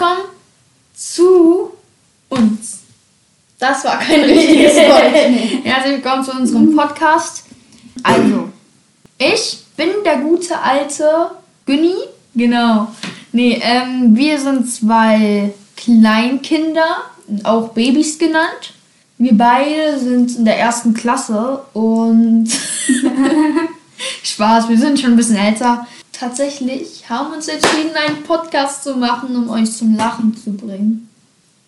willkommen zu uns. Das war kein richtiges Wort. Herzlich willkommen zu unserem Podcast. Also, ich bin der gute alte Günni. Genau. Nee, ähm, wir sind zwei Kleinkinder, auch Babys genannt. Wir beide sind in der ersten Klasse und Spaß, wir sind schon ein bisschen älter. Tatsächlich haben wir uns entschieden, einen Podcast zu machen, um euch zum Lachen zu bringen.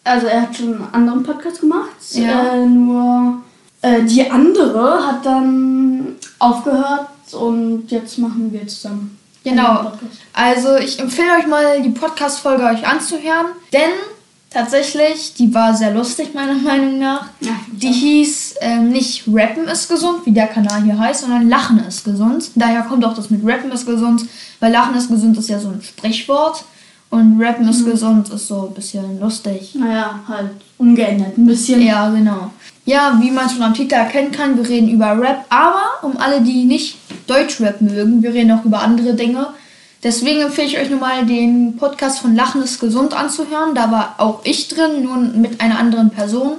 Also er hat schon einen anderen Podcast gemacht. Ja. Äh, nur äh, die andere hat dann aufgehört und jetzt machen wir zusammen. Genau. Also ich empfehle euch mal die Podcast-Folge euch anzuhören, denn tatsächlich, die war sehr lustig meiner Meinung nach. Ja, Die hieß ähm, nicht Rappen ist gesund, wie der Kanal hier heißt, sondern Lachen ist gesund. Daher kommt auch das mit Rappen ist gesund, weil Lachen ist gesund ist ja so ein Sprichwort und Rappen ist gesund ist so ein bisschen lustig. Naja, halt umgeändert ein bisschen. Ja, genau. Ja, wie man schon am Titel erkennen kann, wir reden über Rap, aber um alle, die nicht Deutschrap mögen, wir reden auch über andere Dinge. Deswegen empfehle ich euch nochmal den Podcast von Lachen ist gesund anzuhören. Da war auch ich drin, nur mit einer anderen Person,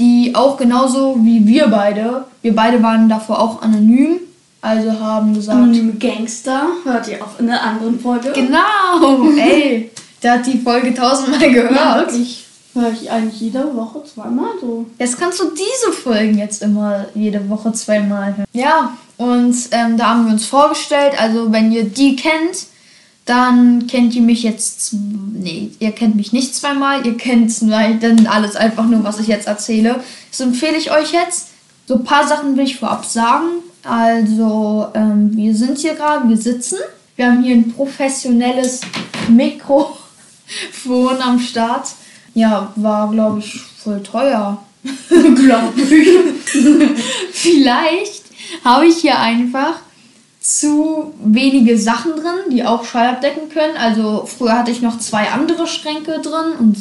die auch genauso wie wir beide, wir beide waren davor auch anonym, also haben gesagt, Anonyme Gangster hört ihr auch in der anderen Folge. genau, ey, der hat die Folge tausendmal gehört. Ja, wirklich. Höre ich eigentlich jede Woche zweimal so. Jetzt kannst du diese Folgen jetzt immer jede Woche zweimal hören. Ja, und ähm, da haben wir uns vorgestellt. Also, wenn ihr die kennt, dann kennt ihr mich jetzt. Nee, ihr kennt mich nicht zweimal. Ihr kennt dann alles einfach nur, was ich jetzt erzähle. Das empfehle ich euch jetzt. So ein paar Sachen will ich vorab sagen. Also, ähm, wir sind hier gerade, wir sitzen. Wir haben hier ein professionelles Mikrofon am Start. Ja, war, glaube ich, voll teuer. glaube ich. Vielleicht habe ich hier einfach zu wenige Sachen drin, die auch Schall abdecken können. Also früher hatte ich noch zwei andere Schränke drin und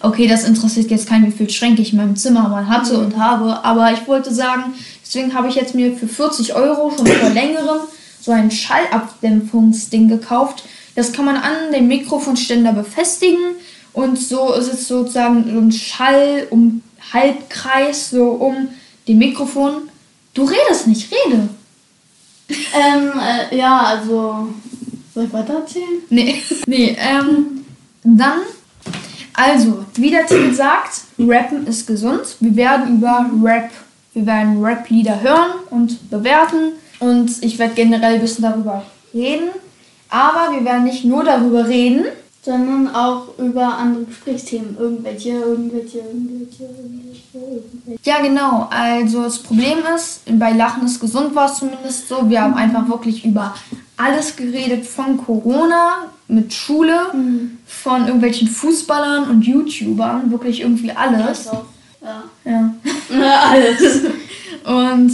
okay, das interessiert jetzt keinen, wie viele Schränke ich in meinem Zimmer mal hatte und habe. Aber ich wollte sagen, deswegen habe ich jetzt mir für 40 Euro schon vor längerem so ein Schallabdämpfungsding gekauft. Das kann man an den Mikrofonständer befestigen und so ist es sozusagen so ein Schall um Halbkreis so um den Mikrofon. Du redest nicht, rede. Ähm, äh, ja, also. Soll ich weiter erzählen? Nee, nee, ähm, dann, also, wie der Titel sagt, Rappen ist gesund. Wir werden über Rap, wir werden Rap-Lieder hören und bewerten und ich werde generell ein bisschen darüber reden. Aber wir werden nicht nur darüber reden, Sondern auch über andere Gesprächsthemen. Irgendwelche, irgendwelche, irgendwelche, irgendwelche, irgendwelche. Ja, genau. Also das Problem ist, bei Lachen ist gesund war es zumindest so. Wir haben einfach wirklich über alles geredet, von Corona, mit Schule, von irgendwelchen Fußballern und YouTubern, wirklich irgendwie alles. Das auch. Ja. Ja. Ja, alles. Und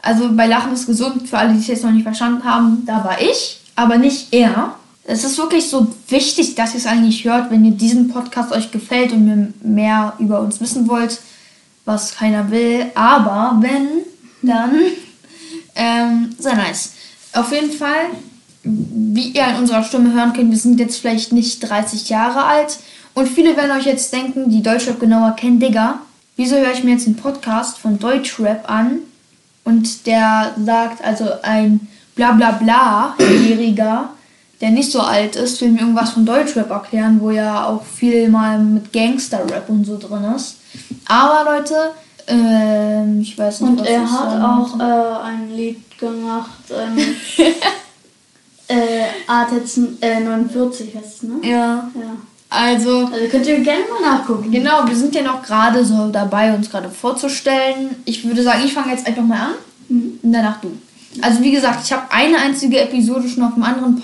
also bei Lachen ist gesund, für alle, die es jetzt noch nicht verstanden haben, da war ich, aber nicht er. Es ist wirklich so wichtig, dass ihr es eigentlich hört, wenn ihr diesen Podcast euch gefällt und mehr über uns wissen wollt, was keiner will. Aber wenn, dann ähm, sehr nice. Auf jeden Fall, wie ihr an unserer Stimme hören könnt, wir sind jetzt vielleicht nicht 30 Jahre alt. Und viele werden euch jetzt denken, die Deutschrap genauer kennen, Digga. Wieso höre ich mir jetzt einen Podcast von Deutschrap an? Und der sagt, also ein Blablabla-Jähriger, der nicht so alt ist, will mir irgendwas von Deutschrap erklären, wo ja auch viel mal mit Gangster-Rap und so drin ist. Aber Leute, ähm, ich weiß nicht, Und was er hat auch äh, ein Lied gemacht. Ähm, äh, ATEZ äh, 49 heißt es, ne? Ja, Ja. also Also könnt ihr gerne mal nachgucken. Genau, wir sind ja noch gerade so dabei, uns gerade vorzustellen. Ich würde sagen, ich fange jetzt einfach mal an Mhm. und danach du. Also wie gesagt, ich habe eine einzige Episode schon auf einem anderen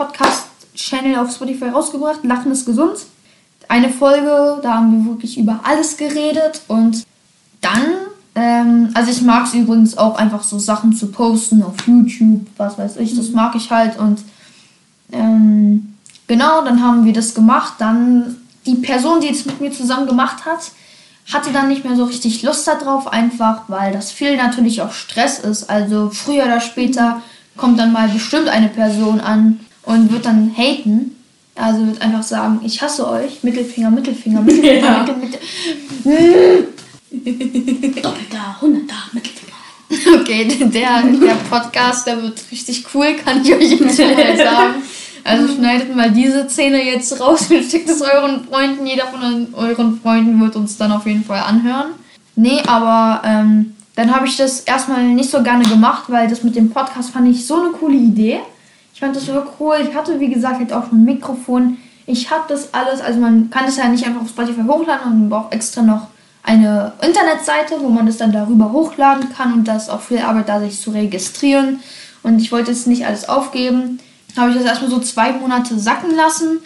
Podcast-Channel auf Spotify rausgebracht. Lachen ist gesund. Eine Folge, da haben wir wirklich über alles geredet und dann, ähm, also ich mag es übrigens auch einfach so Sachen zu posten auf YouTube, was weiß ich, das mag ich halt und ähm, genau, dann haben wir das gemacht. Dann die Person, die es mit mir zusammen gemacht hat, hatte dann nicht mehr so richtig Lust darauf, einfach weil das viel natürlich auch Stress ist. Also früher oder später kommt dann mal bestimmt eine Person an und wird dann haten. Also wird einfach sagen, ich hasse euch. Mittelfinger, Mittelfinger, Mittelfinger, Ja. Mittel, Mittel. Doppelter, hunderter, Mittelfinger. Okay, der, der Podcast, der wird richtig cool, kann ich euch jetzt schon mal sagen. Also schneidet mal diese Szene jetzt raus und schickt es euren Freunden. Jeder von euren Freunden wird uns dann auf jeden Fall anhören. Nee, aber ähm, dann habe ich das erstmal nicht so gerne gemacht, weil das mit dem Podcast fand ich so eine coole Idee. Ich fand das so cool. Ich hatte, wie gesagt, halt auch schon ein Mikrofon. Ich habe das alles, also man kann das ja nicht einfach auf Spotify hochladen, und man braucht extra noch eine Internetseite, wo man das dann darüber hochladen kann und das ist auch viel Arbeit da, sich zu registrieren. Und ich wollte es nicht alles aufgeben. Habe ich das erstmal so zwei Monate sacken lassen.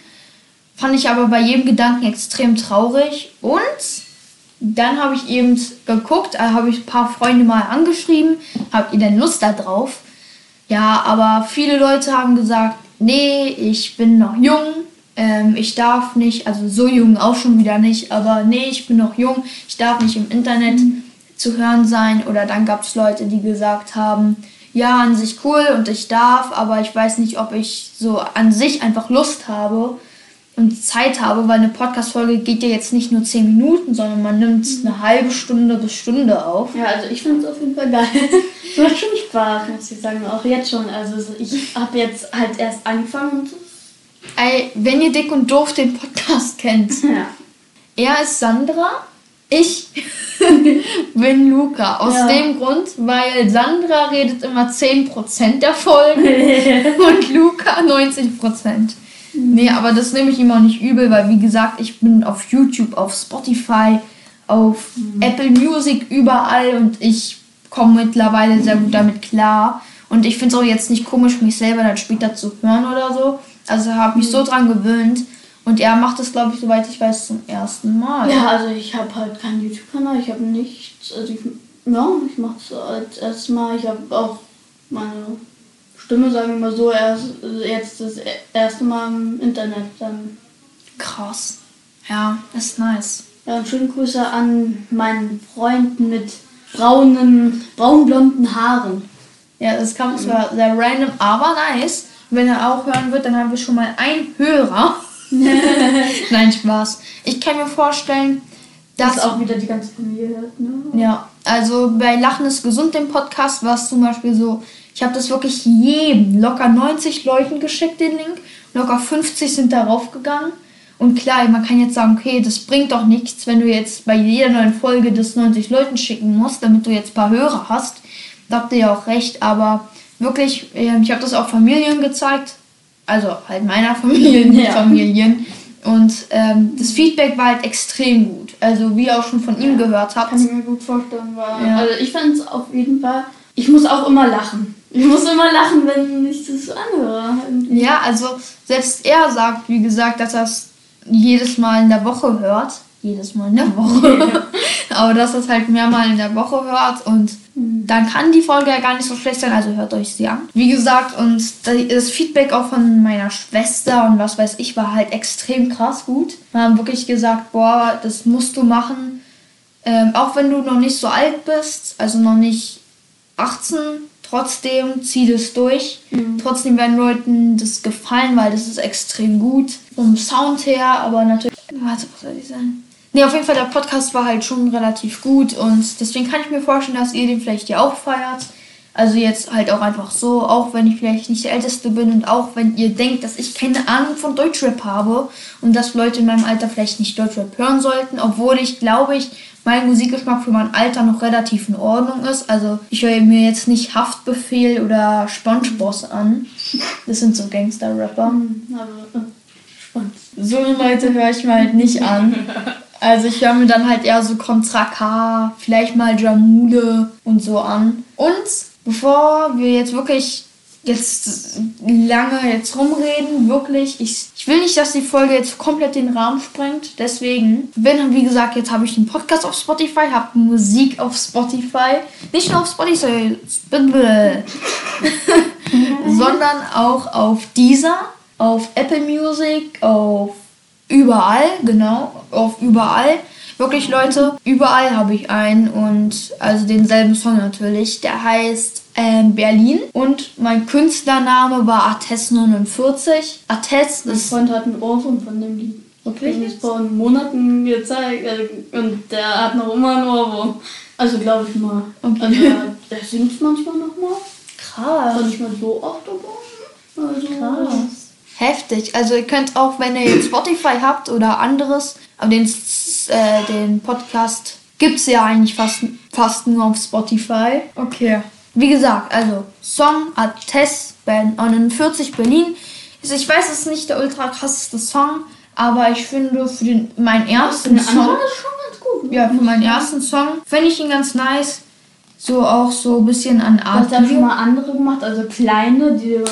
Fand ich aber bei jedem Gedanken extrem traurig. Und dann habe ich eben geguckt, äh, habe ich ein paar Freunde mal angeschrieben, habt ihr denn Lust da drauf? Ja, aber viele Leute haben gesagt, nee, ich bin noch jung, ähm, ich darf nicht, also so jung auch schon wieder nicht, aber nee, ich bin noch jung, ich darf nicht im Internet zu hören sein. Oder dann gab es Leute, die gesagt haben, ja, an sich cool und ich darf, aber ich weiß nicht, ob ich so an sich einfach Lust habe und Zeit habe, weil eine Podcast-Folge geht ja jetzt nicht nur 10 Minuten, sondern man nimmt eine halbe Stunde bis Stunde auf. Ja, also ich finde es auf jeden Fall geil. Es macht schon Spaß, muss ich sagen. Auch jetzt schon. Also so- ich habe jetzt halt erst angefangen. Ey, wenn ihr Dick und Doof den Podcast kennt, Ja. er ist Sandra, ich bin Luca. Aus Ja. dem Grund, weil Sandra redet immer 10% der Folgen und Luca 90%. Nee, aber das nehme ich ihm auch nicht übel, weil wie gesagt, ich bin auf YouTube, auf Spotify, auf Apple Music überall und ich komme mittlerweile sehr gut damit klar. Und ich finde es auch jetzt nicht komisch, mich selber dann später zu hören oder so. Also habe mich so dran gewöhnt. Und er macht das, glaube ich, soweit ich weiß, zum ersten Mal. Ja, also ich habe halt keinen YouTube-Kanal, ich habe nichts. Also ich, ja, ich mache es als erstes Mal. Ich habe auch meine Stimme, sagen wir mal so, erst, jetzt das erste Mal im Internet. Dann. Krass. Ja, ist nice. Ja, und schöne Grüße an meinen Freund mit braunen, braunblonden Haaren. Ja, das kam zwar sehr random, aber nice. Wenn er auch hören wird, dann haben wir schon mal einen Hörer. Nein, Spaß. Ich kann mir vorstellen, Das dass auch wieder die ganze Familie hört, ne? Ja, also bei Lachen ist gesund, dem Podcast, war es zum Beispiel so, ich habe das wirklich jedem, locker 90 Leuten geschickt, den Link, locker 50 sind darauf gegangen. Und klar, man kann jetzt sagen, okay, das bringt doch nichts, wenn du jetzt bei jeder neuen Folge das 90 Leuten schicken musst, damit du jetzt ein paar Hörer hast. Da habt ihr ja auch recht, aber wirklich, ähm, ich habe das auch Familien gezeigt, also halt meiner Familie, nicht Ja. Familien. Und ähm, das Feedback war halt extrem gut. Also wie ihr auch schon von ihm gehört habt. Kann ich mir gut vorstellen, weil. Ja. Also ich fand es auf jeden Fall. Ich muss auch immer lachen. Ich muss immer lachen, wenn ich das anhöre. Irgendwie. Ja, also selbst er sagt, wie gesagt, dass er es jedes Mal in der Woche hört. Jedes Mal in der Woche. Aber dass er es halt mehrmal in der Woche hört und dann kann die Folge ja gar nicht so schlecht sein, also hört euch sie an. Wie gesagt, und das Feedback auch von meiner Schwester und was weiß ich war halt extrem krass gut. Wir haben wirklich gesagt, boah, das musst du machen. Ähm, auch wenn du noch nicht so alt bist, also noch nicht 18, trotzdem zieh das durch. Trotzdem werden Leuten das gefallen, weil das ist extrem gut. Vom Sound her, aber natürlich. Warte, was soll ich sagen? Nee, auf jeden Fall, der Podcast war halt schon relativ gut und deswegen kann ich mir vorstellen, dass ihr den vielleicht ja auch feiert. Also jetzt halt auch einfach so, auch wenn ich vielleicht nicht der Älteste bin und auch wenn ihr denkt, dass ich keine Ahnung von Deutschrap habe und dass Leute in meinem Alter vielleicht nicht Deutschrap hören sollten, obwohl ich glaube ich, mein Musikgeschmack für mein Alter noch relativ in Ordnung ist. Also ich höre mir jetzt nicht Haftbefehl oder Spongeboss an. Das sind so Gangster-Rapper. Aber, äh. So Leute höre ich mir halt nicht an. Also ich höre mir dann halt eher so Contra K, vielleicht mal Jamule und so an. Und bevor wir jetzt wirklich jetzt lange jetzt rumreden, wirklich, ich, ich will nicht, dass die Folge jetzt komplett den Rahmen sprengt. Deswegen, wenn, wie gesagt, jetzt habe ich einen Podcast auf Spotify, habe Musik auf Spotify. Nicht nur auf Spotify, sondern auch auf dieser, auf Apple Music, auf überall, genau, auf überall. Wirklich, Leute, überall habe ich einen und also denselben Song natürlich. Der heißt ähm, Berlin und mein Künstlername war Ates49. Ates Mein ist. Freund hat einen Ohrwurm von dem Lied. Wirklich Das vor Monaten gezeigt äh, und der hat noch immer einen Ohrwurm. Also glaube ich mal. Okay. Also er, er singt manchmal noch mal. Aber Krass. nicht mal so oft, aber also Krass. Heftig. Also ihr könnt auch, wenn ihr jetzt Spotify habt oder anderes, aber den, äh, den Podcast gibt es ja eigentlich fast, fast nur auf Spotify. Okay. Wie gesagt, also Song Ates Band 49 Berlin. Also ich weiß, es ist nicht der ultra krasseste Song, aber ich finde für den, meinen ersten Song. ist schon ganz gut. Ne? Ja, für meinen ersten Song finde ich ihn ganz nice. So auch so ein bisschen an Du Art. hast ja schon mal andere gemacht, also kleine, die du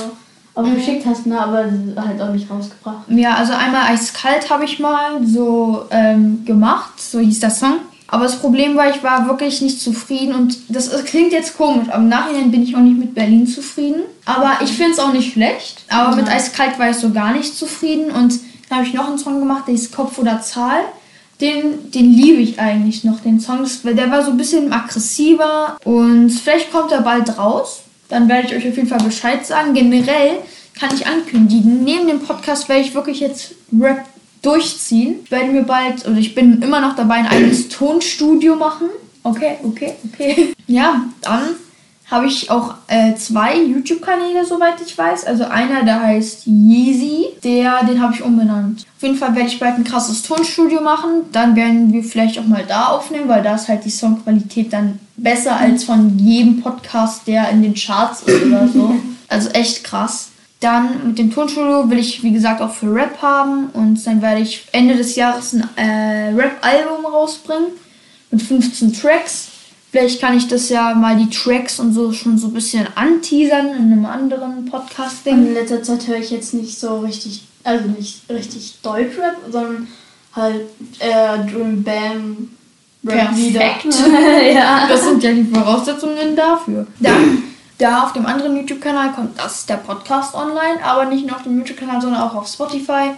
auch geschickt hast, ne, aber halt auch nicht rausgebracht. Ja, also einmal eiskalt habe ich mal so ähm, gemacht, so hieß der Song. Aber das Problem war, ich war wirklich nicht zufrieden und das ist- klingt jetzt komisch, aber im Nachhinein bin ich auch nicht mit Berlin zufrieden. Aber ich finde es auch nicht schlecht. Aber mit eiskalt war ich so gar nicht zufrieden und dann habe ich noch einen Song gemacht, der hieß Kopf oder Zahl. Den, den liebe ich eigentlich noch, den Song. Der war so ein bisschen aggressiver und vielleicht kommt er bald raus. Dann werde ich euch auf jeden Fall Bescheid sagen. Generell kann ich ankündigen, neben dem Podcast werde ich wirklich jetzt Rap durchziehen. Ich werde mir bald, oder ich bin immer noch dabei, ein eigenes Tonstudio machen. Okay, okay, okay. Ja, dann habe ich auch äh, zwei YouTube-Kanäle, soweit ich weiß. Also einer, der heißt Yeezy, der, den habe ich umbenannt. Auf jeden Fall werde ich bald ein krasses Tonstudio machen. Dann werden wir vielleicht auch mal da aufnehmen, weil da ist halt die Songqualität dann besser als von jedem Podcast, der in den Charts ist oder so. Also echt krass. Dann mit dem Tonstudio will ich, wie gesagt, auch für Rap haben. Und dann werde ich Ende des Jahres ein äh, Rap-Album rausbringen mit 15 Tracks. Vielleicht kann ich das ja mal die Tracks und so schon so ein bisschen anteasern in einem anderen Podcast-Ding. In letzter Zeit höre ich jetzt nicht so richtig, also nicht richtig Deutschrap, sondern halt eher Dream Bam Rap. Perfekt. ja. Das sind ja die Voraussetzungen dafür. Dann, da auf dem anderen YouTube-Kanal kommt das, der Podcast online, aber nicht nur auf dem YouTube-Kanal, sondern auch auf Spotify.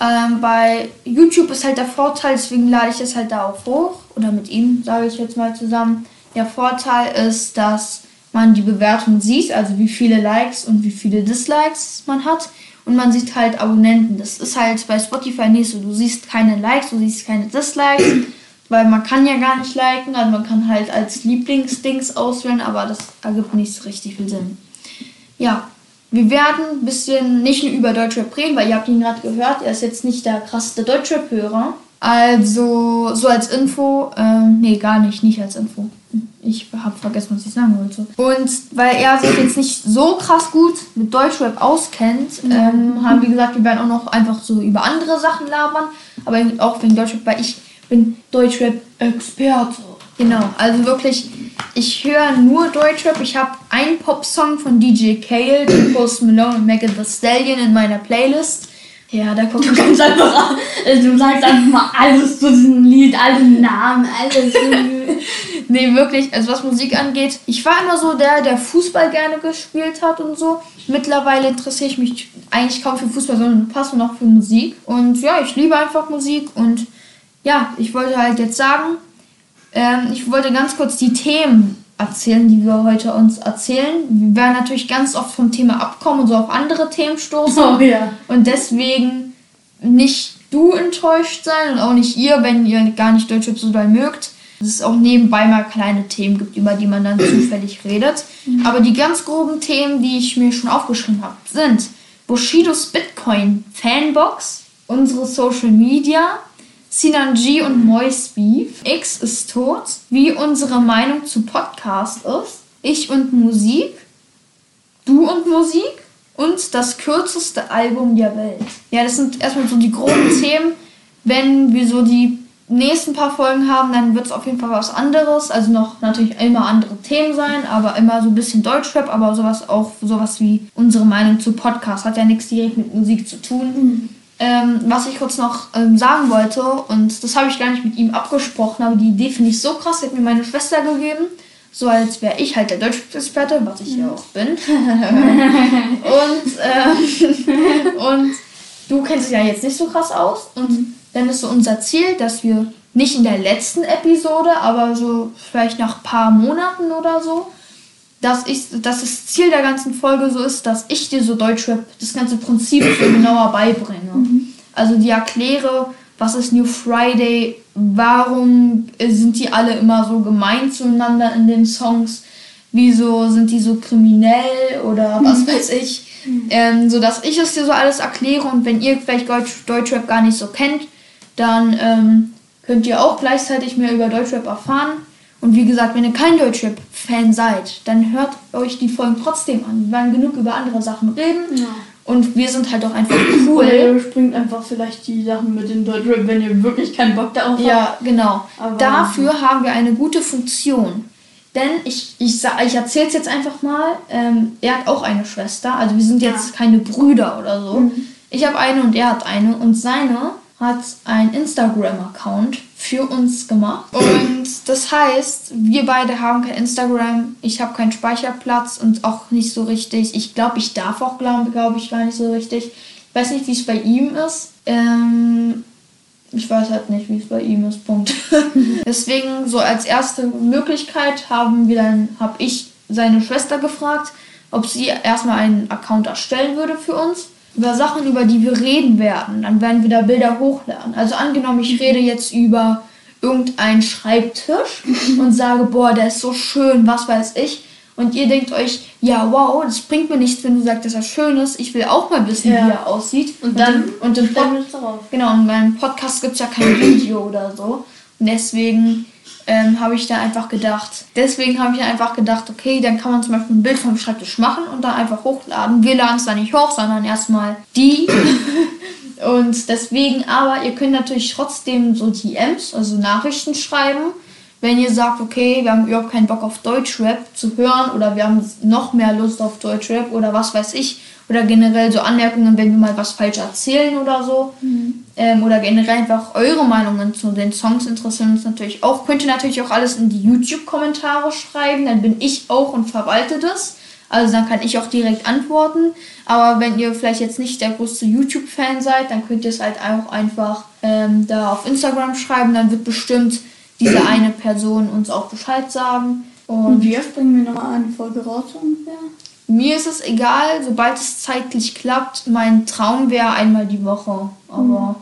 Ähm, bei YouTube ist halt der Vorteil, deswegen lade ich es halt da auch hoch. Oder mit ihm, sage ich jetzt mal zusammen. Der Vorteil ist, dass man die Bewertung sieht, also wie viele Likes und wie viele Dislikes man hat. Und man sieht halt Abonnenten. Das ist halt bei Spotify nicht so. Du siehst keine Likes, du siehst keine Dislikes, weil man kann ja gar nicht liken. Also man kann halt als Lieblingsdings auswählen, aber das ergibt nicht so richtig viel Sinn. Ja, wir werden ein bisschen nicht nur über Deutschrap reden, weil ihr habt ihn gerade gehört, er ist jetzt nicht der krasseste Deutschrap-Hörer. Also, so als Info, ähm, nee, gar nicht, nicht als Info. Ich habe vergessen, was ich sagen wollte. Und weil er sich jetzt nicht so krass gut mit Deutschrap auskennt, ähm, haben wir gesagt, wir werden auch noch einfach so über andere Sachen labern. Aber auch wegen Deutschrap, weil ich bin Deutschrap-Experte. Genau, also wirklich, ich höre nur Deutschrap. Ich habe einen Popsong von DJ Kale, den Post Malone und Megan Thee Stallion in meiner Playlist. Ja, da kommt Du kannst einfach, also du sagst einfach mal alles zu diesem Lied, alle Namen, alles. Nee, wirklich, also was Musik angeht, ich war immer so der, der Fußball gerne gespielt hat und so. Mittlerweile interessiere ich mich eigentlich kaum für Fußball, sondern passe noch für Musik. Und ja, ich liebe einfach Musik und ja, ich wollte halt jetzt sagen, ähm, ich wollte ganz kurz die Themen erzählen, die wir heute uns erzählen. Wir werden natürlich ganz oft vom Thema abkommen und so auf andere Themen stoßen. oh ja. Und deswegen nicht du enttäuscht sein und auch nicht ihr, wenn ihr gar nicht Deutschrap so doll mögt. Dass es auch nebenbei mal kleine Themen gibt, über die man dann zufällig redet. Aber die ganz groben Themen, die ich mir schon aufgeschrieben habe, sind Bushidos Bitcoin Fanbox, unsere Social Media, Sinan G und Mois Beef, X ist tot, wie unsere Meinung zu Podcast ist, ich und Musik, Du und Musik und das kürzeste Album der Welt. Ja, das sind erstmal so die groben Themen. Wenn wir so die nächsten paar Folgen haben, dann wird es auf jeden Fall was anderes. Also noch natürlich immer andere Themen sein, aber immer so ein bisschen Deutschrap, aber sowas auch sowas wie unsere Meinung zu Podcast. Hat ja nichts direkt mit Musik zu tun. Ähm, was ich kurz noch ähm, sagen wollte, und das habe ich gar nicht mit ihm abgesprochen, aber die Idee finde ich so krass, die hat mir meine Schwester gegeben. So als wäre ich halt der Deutschexperte, was ich ja auch bin. und, ähm, und du kennst dich ja jetzt nicht so krass aus. Und dann ist so unser Ziel, dass wir nicht in der letzten Episode, aber so vielleicht nach ein paar Monaten oder so, dass ich, dass das Ziel der ganzen Folge so ist, dass ich dir so Deutschrap, das ganze Prinzip so genauer beibringe. Also die erkläre, was ist New Friday, warum sind die alle immer so gemein zueinander in den Songs, wieso sind die so kriminell oder was weiß ich. Ähm, so dass ich es dir so alles erkläre und wenn ihr vielleicht Deutsch, Deutschrap gar nicht so kennt, dann ähm, könnt ihr auch gleichzeitig mehr über Deutschrap erfahren. Und wie gesagt, wenn ihr kein Deutschrap-Fan seid, dann hört euch die Folgen trotzdem an. Wir werden genug über andere Sachen reden. Ja. Und wir sind halt auch einfach Oder ihr cool. überspringt einfach vielleicht die Sachen mit dem Deutschrap, wenn ihr wirklich keinen Bock darauf habt. Ja, genau. Aber- Dafür haben wir eine gute Funktion. Denn ich, ich, ich erzähle es jetzt einfach mal. Ähm, er hat auch eine Schwester. Also wir sind jetzt keine Brüder oder so. Ich habe eine und er hat eine. Und seine hat einen Instagram-Account für uns gemacht. Und das heißt, wir beide haben kein Instagram. Ich habe keinen Speicherplatz und auch nicht so richtig. Ich glaube, ich darf auch, glaube glaub ich, gar nicht so richtig. Ich weiß nicht, wie es bei ihm ist. Ähm, ich weiß halt nicht, wie es bei ihm ist. Punkt. Deswegen so als erste Möglichkeit haben wir dann, habe ich seine Schwester gefragt, ob sie erstmal einen Account erstellen würde für uns über Sachen, über die wir reden werden. Dann werden wir da Bilder hochladen. Also angenommen, ich rede jetzt über irgendeinen Schreibtisch und sage, boah, der ist so schön, was weiß ich. Und ihr denkt euch, ja, wow, das bringt mir nichts, wenn du sagst, dass er schön ist. Ich will auch mal wissen, Ja. wie er aussieht. Und dann im- und im Pod wir es darauf. Genau, in meinem Podcast gibt es ja kein Video oder so. Und deswegen ähm, habe ich da einfach gedacht, deswegen habe ich einfach gedacht, okay, dann kann man zum Beispiel ein Bild vom Schreibtisch machen und dann einfach hochladen. Wir laden es dann nicht hoch, sondern erstmal die. und deswegen, aber ihr könnt natürlich trotzdem so DMs, also Nachrichten schreiben. Wenn ihr sagt, okay, wir haben überhaupt keinen Bock auf Deutschrap zu hören oder wir haben noch mehr Lust auf Deutschrap oder was weiß ich, oder generell so Anmerkungen, wenn wir mal was falsch erzählen oder so, ähm, oder generell einfach eure Meinungen zu den Songs interessieren uns natürlich auch. Könnt ihr natürlich auch alles in die YouTube-Kommentare schreiben, dann bin ich auch und verwalte das. Also dann kann ich auch direkt antworten. Aber wenn ihr vielleicht jetzt nicht der größte YouTube-Fan seid, dann könnt ihr es halt auch einfach ähm, da auf Instagram schreiben. Dann wird bestimmt diese eine Person uns auch Bescheid sagen. Und Und wir bringen wir nochmal eine Folge raus ungefähr. Mir ist es egal, sobald es zeitlich klappt. Mein Traum wäre einmal die Woche. Aber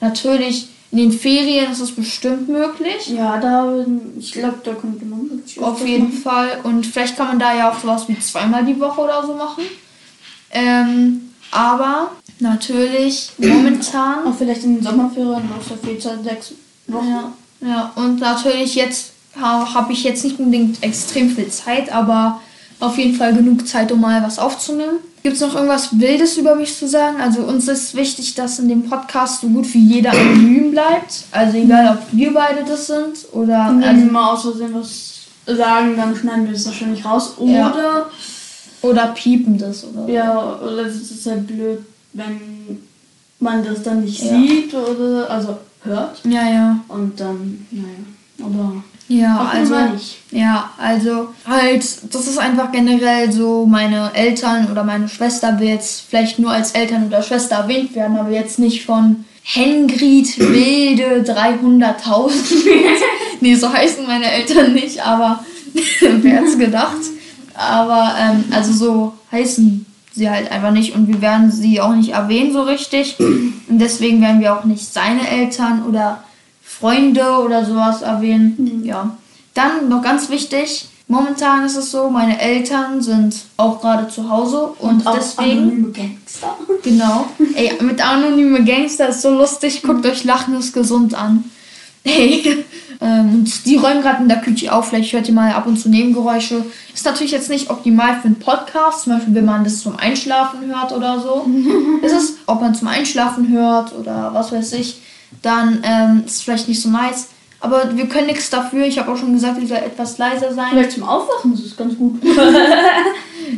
natürlich, in den Ferien ist es bestimmt möglich. Ja, da, ich glaube, da könnte man wirklich Auf jeden machen. Fall. Und vielleicht kann man da ja auch sowas wie zweimal die Woche oder so machen. Ähm, aber natürlich momentan. Auch vielleicht in den Sommerferien aus der Fehlzeit sechs Wochen. Ja, ja, und natürlich jetzt ha, habe ich jetzt nicht unbedingt extrem viel Zeit, aber auf jeden Fall genug Zeit, um mal was aufzunehmen. Gibt es noch irgendwas Wildes über mich zu sagen? Also uns ist wichtig, dass in dem Podcast so gut wie jeder anonym bleibt. Also egal, ob wir beide das sind oder... Und wenn Also, wir mal aus Versehen was sagen, dann schneiden wir das wahrscheinlich raus. Oder, Ja. ja, oder piepen das oder so. oder es ist halt blöd, wenn man das dann nicht Ja. sieht oder, also hört. Ja, ja. Und dann, naja, aber Ja, wir also... Ja, also halt, das ist einfach generell so, meine Eltern oder meine Schwester will jetzt vielleicht nur als Eltern oder Schwester erwähnt werden, aber jetzt nicht von Hengrid Wilde 300.000. nee, so heißen meine Eltern nicht, aber wer hat's gedacht? Aber, ähm, also so heißen sie halt einfach nicht und wir werden sie auch nicht erwähnen so richtig. Und deswegen werden wir auch nicht seine Eltern oder Freunde oder sowas erwähnen. Ja. Dann noch ganz wichtig, momentan ist es so, meine Eltern sind auch gerade zu Hause und, auch deswegen, anonyme Gangster. genau, ey, mit anonyme Gangster ist so lustig, guckt euch Lachen ist gesund an. Hey, ähm, und die räumen gerade in der Küche auf, vielleicht hört ihr mal ab und zu Nebengeräusche. Ist natürlich jetzt nicht optimal für einen Podcast, zum Beispiel wenn man das zum Einschlafen hört oder so. ist es, ob man zum Einschlafen hört oder was weiß ich, dann ähm, ist es vielleicht nicht so nice. Aber wir können nichts dafür. Ich habe auch schon gesagt, ich soll etwas leiser sein. Vielleicht zum Aufwachen ist es ganz gut.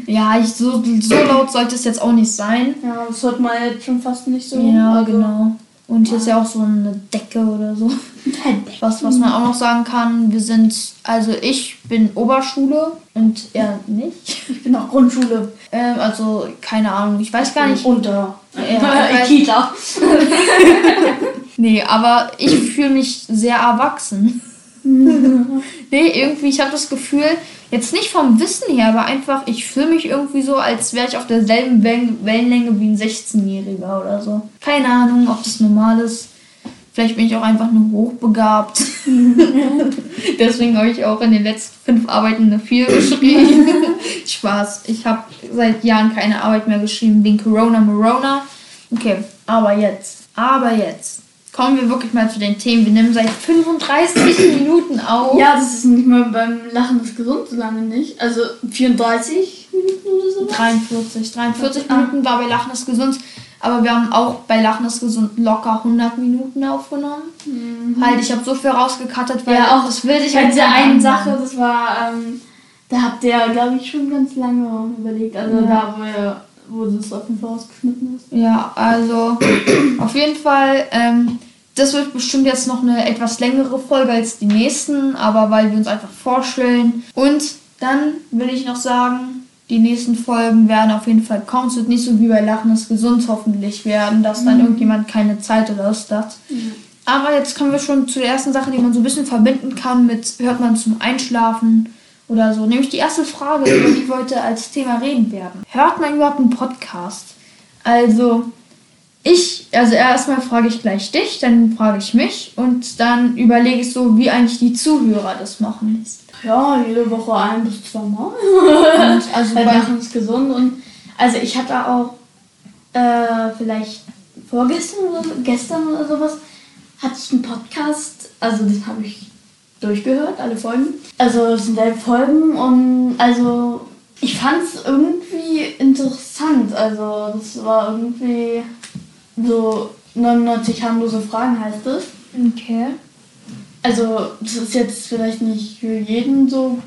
Ja, ich, so, so laut sollte es jetzt auch nicht sein. ja, das hört man jetzt schon fast nicht so. Ja, Also, genau. Und hier ist ja auch so eine Decke oder so. Was, was man auch noch sagen kann, wir sind, also ich bin Oberschule und er nicht. Ich bin auch Grundschule. Ähm, also keine Ahnung, ich weiß gar nicht. Unter. Ja, Kita. Nee, aber ich fühle mich sehr erwachsen. nee, irgendwie, ich habe das Gefühl, Jetzt nicht vom Wissen her, aber einfach, ich fühle mich irgendwie so, als wäre ich auf derselben Wellen Wellenlänge wie ein 16-Jähriger oder so. Keine Ahnung, ob das normal ist. Vielleicht bin ich auch einfach nur hochbegabt. Deswegen habe ich auch in den letzten fünf Arbeiten eine 4 geschrieben. Spaß. Ich habe seit Jahren keine Arbeit mehr geschrieben wegen Corona Morona. Okay, aber jetzt. Aber jetzt. Kommen wir wirklich mal zu den Themen. Wir nehmen seit 35 Minuten auf. Ja, das ist nicht mal beim Lachen ist gesund so lange nicht. Also 34 Minuten oder so. 43. 43 Minuten war bei Lachen ist gesund. Aber wir haben auch bei Lachen ist gesund locker 100 Minuten aufgenommen. Halt, ich habe so viel rausgekattet, weil Ja, auch das will ich Bei halt dieser nicht einen. Sache, das war, ähm, da habt ihr, glaube ich, schon ganz lange überlegt. Also Ja. da, wo, ihr, wo das auf jeden Fall ausgeschnitten ist. Ja, also auf jeden Fall, ähm, das wird bestimmt jetzt noch eine etwas längere Folge als die nächsten, aber weil wir uns einfach vorstellen. Und dann will ich noch sagen, die nächsten Folgen werden auf jeden Fall kommen. Es wird nicht so wie bei Lachen ist gesund hoffentlich werden, dass dann irgendjemand keine Zeit oder Lust hat. Aber jetzt kommen wir schon zu der ersten Sache, die man so ein bisschen verbinden kann mit hört man zum Einschlafen oder so. Nämlich die erste Frage, über die wir heute als Thema reden werden. Hört man überhaupt einen Podcast? Also, ich, also erstmal frage ich gleich dich, dann frage ich mich und dann überlege ich so, wie eigentlich die Zuhörer das machen. Ja, jede Woche ein bis zwei Mal. Und also Weil bei, Lachen ist gesund und also ich hatte auch äh, vielleicht vorgestern oder so, gestern oder sowas hatte ich einen Podcast, also den habe ich durchgehört, alle Folgen. Also es sind elf Folgen und also ich fand es irgendwie interessant. Also das war irgendwie so 99 harmlose Fragen heißt es. okay. Also, das ist jetzt vielleicht nicht für jeden so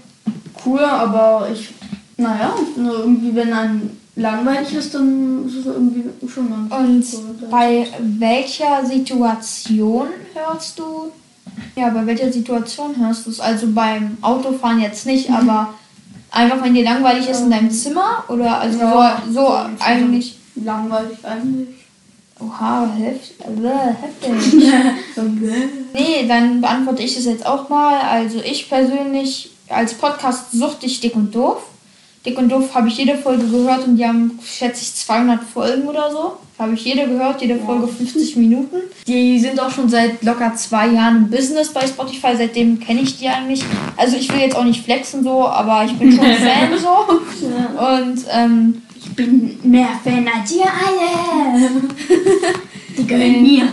cool, aber ich, naja, finde irgendwie, wenn ein langweilig ist, dann ist es irgendwie schon ganz Und cool. bei welcher Situation hörst du? Ja, bei welcher Situation hörst du es? Also beim Autofahren jetzt nicht, aber einfach wenn dir langweilig ist in deinem Zimmer oder also Ja, so, so eigentlich. Langweilig eigentlich. Oha, heftig. Nee, dann beantworte ich das jetzt auch mal. Also ich persönlich als Podcast suchte ich Dick und Doof. Dick und Doof habe ich jede Folge gehört und die haben, schätze ich, 200 Folgen oder so. Habe ich jede gehört, jede Folge 50 Minuten. Die sind auch schon seit locker zwei Jahren im Business bei Spotify. Seitdem kenne ich die eigentlich. Also ich will jetzt auch nicht flexen so, aber ich bin schon Fan so. Ja. Und ähm, bin mehr Fan als ihr alle. Die gehören mir.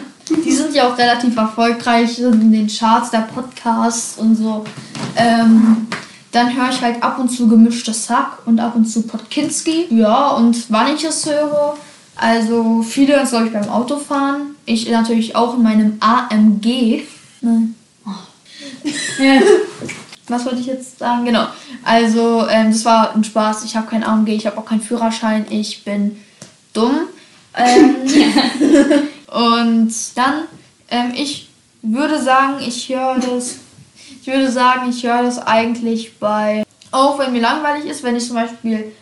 Die sind ja auch relativ erfolgreich in den Charts der Podcasts und so. Ähm, dann höre ich halt ab und zu gemischtes Hack und ab und zu Podkinski. Ja, und wann ich es höre, also viele hören es, glaube ich, beim Autofahren. Ich natürlich auch in meinem AMG. Nein. Ja. Was wollte ich jetzt sagen? Genau. Also, ähm, das war ein Spaß. Ich habe kein AMG, ich habe auch keinen Führerschein. Ich bin dumm. Ähm, und dann, ähm, ich würde sagen, ich höre das. Ich würde sagen, ich höre das eigentlich bei. Auch wenn mir langweilig ist, wenn ich zum Beispiel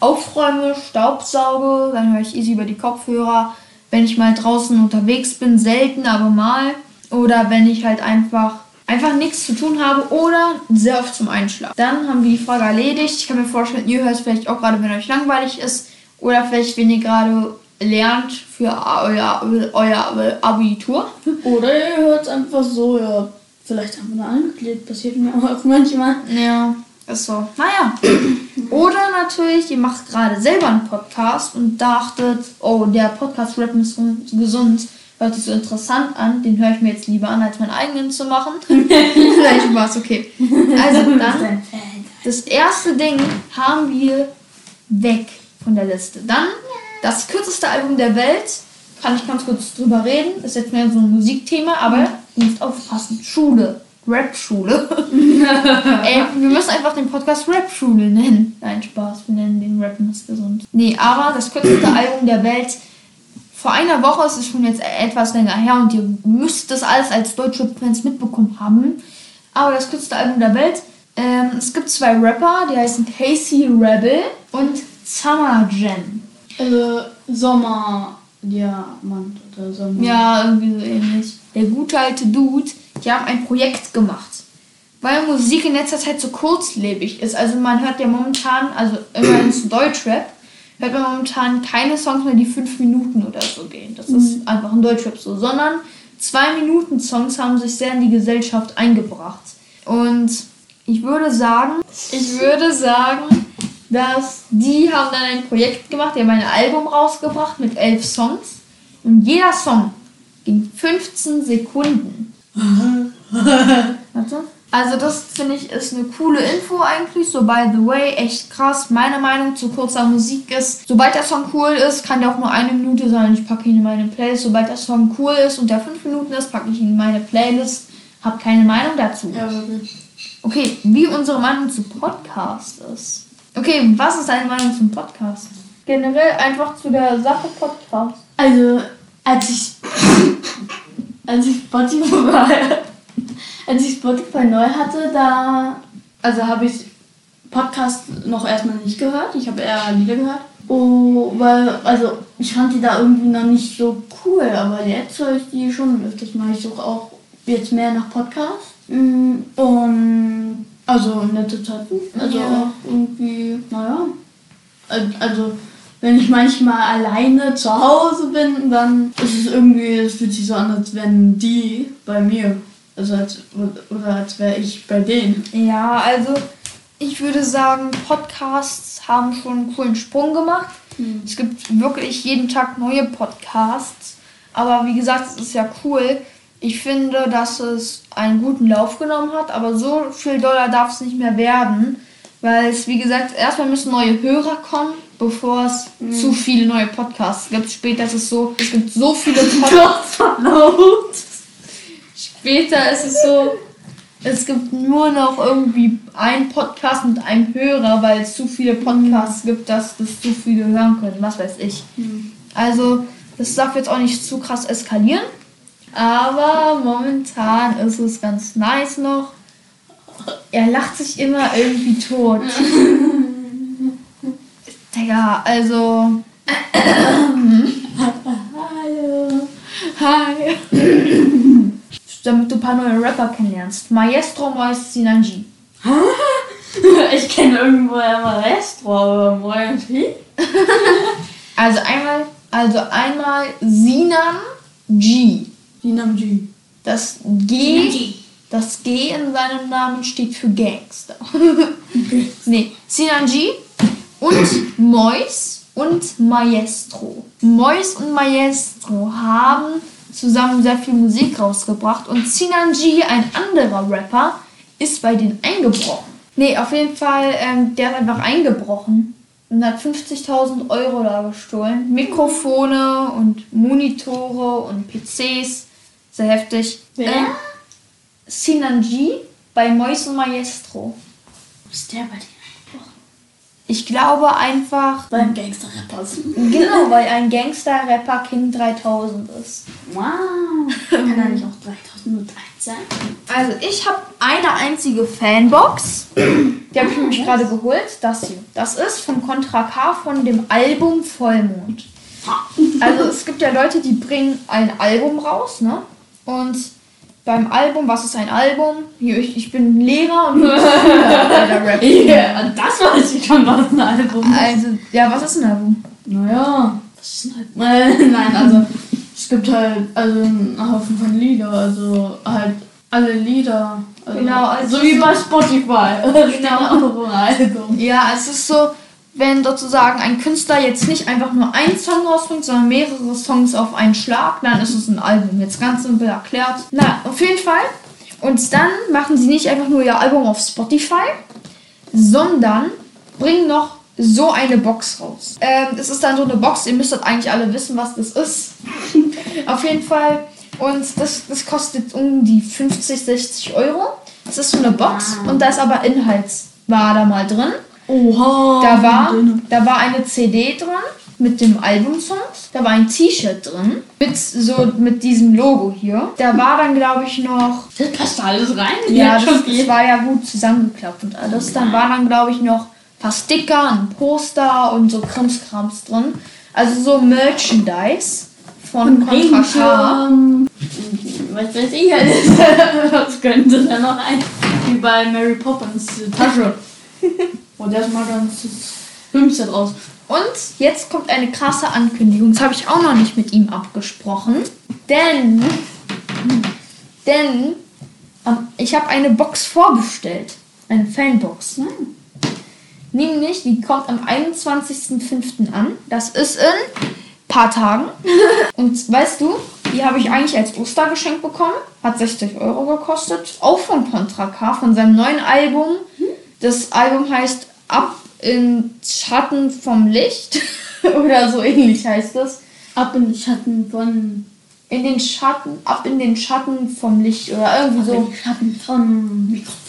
aufräume, Staubsauge, dann höre ich easy über die Kopfhörer. Wenn ich mal draußen unterwegs bin, selten, aber mal. Oder wenn ich halt einfach einfach nichts zu tun habe oder sehr oft zum Einschlafen. Dann haben wir die Frage erledigt. Ich kann mir vorstellen, ihr hört es vielleicht auch gerade, wenn euch langweilig ist oder vielleicht, wenn ihr gerade lernt für euer, euer Abitur. Oder ihr hört es einfach so, ja. Vielleicht haben wir da angeklebt. Passiert mir auch manchmal. Ja, ist so. Naja. Oder natürlich, ihr macht gerade selber einen Podcast und dachtet, oh, der Podcast Rappen ist so gesund. Hört sich so interessant an, den höre ich mir jetzt lieber an, als meinen eigenen zu machen. Vielleicht war es okay. Also dann, das erste Ding haben wir weg von der Liste. Dann das kürzeste Album der Welt. Kann ich ganz kurz drüber reden. Ist jetzt mehr so ein Musikthema, aber ihr müsst aufpassen. Schule. Rap-Schule. Ey, wir müssen einfach den Podcast Rap-Schule nennen. Nein, Spaß. Wir nennen den Rappen ist gesund. Nee, aber das kürzeste Album der Welt. Vor einer Woche ist es schon jetzt etwas länger her und ihr müsst das alles als deutsche Fans mitbekommen haben. Aber das kürzeste Album der Welt. Ähm, es gibt zwei Rapper, die heißen Casey Rebel und Summer Jam. Also Sommerdiamant oder Sommer. Ja, irgendwie so ähnlich. Der gute alte Dude, die haben ein Projekt gemacht. weil Musik in letzter Zeit so kurzlebig ist. Also man hört ja momentan, also immerhin zu Deutschrap, hört man momentan keine Songs mehr, die fünf Minuten oder so gehen. Das ist einfach ein Deutschrap so, sondern zwei Minuten Songs haben sich sehr in die Gesellschaft eingebracht. Und ich würde sagen, ich würde sagen, dass die haben dann ein Projekt gemacht, die haben ein Album rausgebracht mit elf Songs und jeder Song ging 15 Sekunden. Warte. Also das finde ich ist eine coole Info eigentlich. So by the way, echt krass. Meine Meinung zu kurzer Musik ist, sobald der Song cool ist, kann der auch nur eine Minute sein. Ich packe ihn in meine Playlist. Sobald der Song cool ist und der fünf Minuten ist, packe ich ihn in meine Playlist. Hab keine Meinung dazu. Ja, wirklich. Okay, wie unsere Meinung zu Podcast ist. Okay, was ist deine Meinung zum Podcast? Generell einfach zu der Sache Podcast. Also, als ich. als ich Spotify. Als ich Spotify neu hatte, da. Also habe ich Podcast noch erstmal nicht gehört. Ich habe eher Lieder gehört. Oh, weil, also ich fand die da irgendwie noch nicht so cool, aber jetzt höre ich die schon öfters mal. Ich suche auch jetzt mehr nach Podcasts. Mm, Und also nette Zeiten. Also Ja. auch irgendwie, naja. Al- Also wenn ich manchmal alleine zu Hause bin, dann ist es irgendwie, es fühlt sich so an, als wären die bei mir. Also als, oder als wäre ich bei denen. Ja, also ich würde sagen, Podcasts haben schon einen coolen Sprung gemacht. Es gibt wirklich jeden Tag neue Podcasts. Aber wie gesagt, es ist ja cool. Ich finde, dass es einen guten Lauf genommen hat, aber so viel Dollar darf es nicht mehr werden. Weil es, wie gesagt, erstmal müssen neue Hörer kommen, bevor es zu viele neue Podcasts gibt. Später ist es so, es gibt so viele Podcasts. Später ist es so, es gibt nur noch irgendwie einen Podcast mit einem Hörer, weil es zu viele Podcasts gibt, dass das zu viele hören können. Was weiß ich. Also, das darf jetzt auch nicht zu krass eskalieren. Aber momentan ist es ganz nice noch. Er lacht sich immer irgendwie tot. Digga, also. Hallo. Hi. Damit du ein paar neue Rapper kennenlernst. Maestro Mois Sinanji. Ich kenne irgendwo Restro, aber Moin Also einmal, also einmal Sinan G. Dinam G. Das G, das G in seinem Namen steht für Gangster. nee, Sinan G und Mois und Maestro. Mois und Maestro haben zusammen sehr viel Musik rausgebracht und Sinan G, ein anderer Rapper, ist bei denen eingebrochen. Nee, auf jeden Fall, ähm, der hat einfach eingebrochen und hat 50.000 Euro da gestohlen. Mikrofone und Monitore und PCs. Sehr heftig. Wer? Ähm, Sinanji bei Mois und Maestro. ist der bei dir? Ich glaube einfach, Beim Gangster-Rapper. genau, weil ein Gangster-Rapper King 3000 ist. Wow. Kann er nicht auch 3001 sein? Also ich habe eine einzige Fanbox. Die habe ich mir nämlich gerade geholt. Das hier. Das ist von Contra K von dem Album Vollmond. Also es gibt ja Leute, die bringen ein Album raus, ne? Und beim Album, was ist ein Album? Ich, ich bin Lehrer und bist Schüler bei der Rap. Ja, das weiß ich schon, was ein Album ist. Also, ja, was ist ein Album? Naja, was ist ein Album? Nein, also es gibt halt also einen Haufen von Lieder, also halt alle Lieder. Also, Genau, also so wie bei Spotify. Genau. Album. Ja, es ist so, wenn sozusagen ein Künstler jetzt nicht einfach nur einen Song rausbringt, sondern mehrere Songs auf einen Schlag, dann ist es ein Album. Jetzt ganz simpel erklärt. Na, auf jeden Fall. Und dann machen sie nicht einfach nur ihr Album auf Spotify, sondern bringen noch so eine Box raus. Ähm, das ist dann so eine Box, ihr müsstet eigentlich alle wissen, was das ist. auf jeden Fall. Und das, das kostet um die 50, 60 Euro. Das ist so eine Box und da ist aber Inhaltsware mal drin. Oha. Da war, da war eine CD drin mit dem Albumsongs. Da war ein T-Shirt drin mit so mit diesem Logo hier. Da war dann glaube ich noch Das passt da alles rein? ja, das, das war ja gut zusammengeklappt und alles. Dann war dann glaube ich noch ein paar Sticker, ein Poster und so Krimskrams drin. Also so Merchandise von Contra K. Was weiß ich alles. Was könnte da noch ein? wie bei Mary Poppins, Tasche. Und erstmal dann das Hümmchen draus. Und jetzt kommt eine krasse Ankündigung. Das habe ich auch noch nicht mit ihm abgesprochen. Denn, denn ähm, ich habe eine Box vorbestellt. Eine Fanbox. Nein. Nämlich, die kommt am 21.05. an. Das ist in paar Tagen. Und weißt du, die habe ich eigentlich als Ostergeschenk bekommen. Hat 60 Euro gekostet. Auch von Contra K, von seinem neuen Album. Das Album heißt Ab in Schatten vom Licht. Oder so ähnlich heißt es. Ab in den Schatten von. In den Schatten, ab in den Schatten vom Licht oder irgendwie So. so. Den Schatten von Mikrofon.